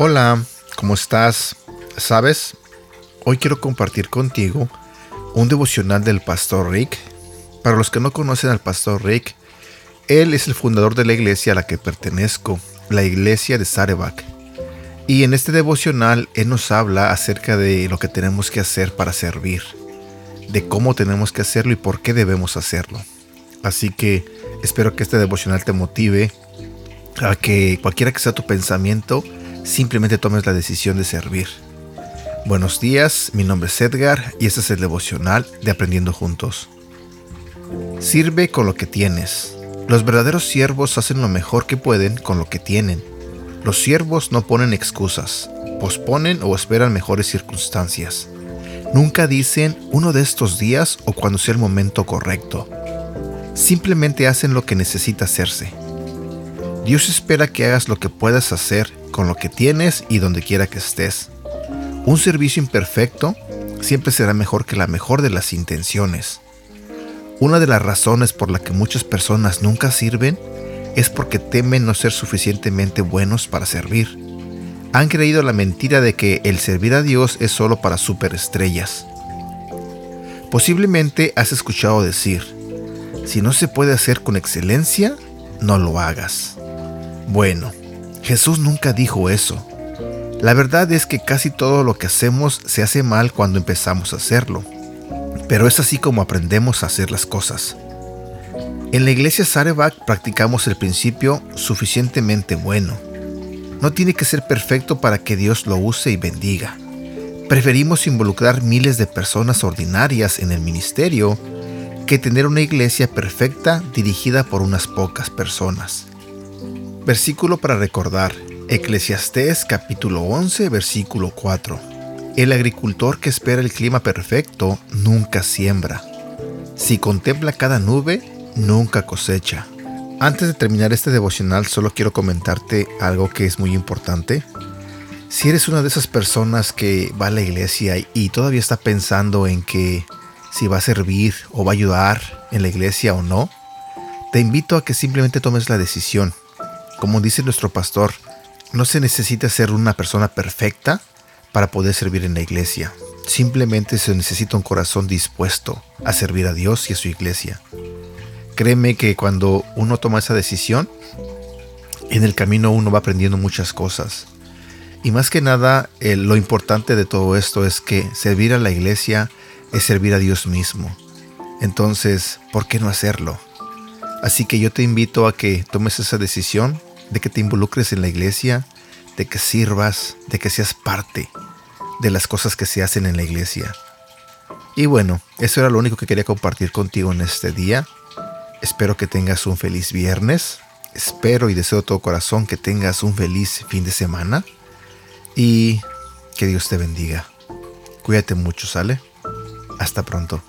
Hola, ¿cómo estás? ¿Sabes? Hoy quiero compartir contigo un devocional del pastor Rick. Para los que no conocen al pastor Rick, él es el fundador de la iglesia a la que pertenezco, la iglesia de Sarebak. Y en este devocional él nos habla acerca de lo que tenemos que hacer para servir, de cómo tenemos que hacerlo y por qué debemos hacerlo. Así que espero que este devocional te motive a que cualquiera que sea tu pensamiento, simplemente tomes la decisión de servir. Buenos días, mi nombre es Edgar y este es el devocional de Aprendiendo Juntos. Sirve con lo que tienes. Los verdaderos siervos hacen lo mejor que pueden con lo que tienen. Los siervos no ponen excusas, posponen o esperan mejores circunstancias. Nunca dicen uno de estos días o cuando sea el momento correcto. Simplemente hacen lo que necesita hacerse. Dios espera que hagas lo que puedas hacer con lo que tienes y donde quiera que estés. Un servicio imperfecto siempre será mejor que la mejor de las intenciones. Una de las razones por la que muchas personas nunca sirven es porque temen no ser suficientemente buenos para servir. Han creído la mentira de que el servir a Dios es solo para superestrellas. Posiblemente has escuchado decir, si no se puede hacer con excelencia, no lo hagas. Bueno, Jesús nunca dijo eso. La verdad es que casi todo lo que hacemos se hace mal cuando empezamos a hacerlo. Pero es así como aprendemos a hacer las cosas. En la iglesia Sarebak practicamos el principio suficientemente bueno. No tiene que ser perfecto para que Dios lo use y bendiga. Preferimos involucrar miles de personas ordinarias en el ministerio que tener una iglesia perfecta dirigida por unas pocas personas. Versículo para recordar. Eclesiastés capítulo 11 versículo 4. El agricultor que espera el clima perfecto nunca siembra. Si contempla cada nube, nunca cosecha. Antes de terminar este devocional, solo quiero comentarte algo que es muy importante. Si eres una de esas personas que va a la iglesia y todavía está pensando en que si va a servir o va a ayudar en la iglesia o no, te invito a que simplemente tomes la decisión como dice nuestro pastor, no se necesita ser una persona perfecta para poder servir en la iglesia. Simplemente se necesita un corazón dispuesto a servir a Dios y a su iglesia. Créeme que cuando uno toma esa decisión, en el camino uno va aprendiendo muchas cosas. Y más que nada, eh, lo importante de todo esto es que servir a la iglesia es servir a Dios mismo. Entonces, ¿por qué no hacerlo? Así que yo te invito a que tomes esa decisión de que te involucres en la iglesia, de que sirvas, de que seas parte de las cosas que se hacen en la iglesia. Y bueno, eso era lo único que quería compartir contigo en este día. Espero que tengas un feliz viernes. Espero y deseo de todo corazón que tengas un feliz fin de semana. Y que Dios te bendiga. Cuídate mucho, ¿sale? Hasta pronto.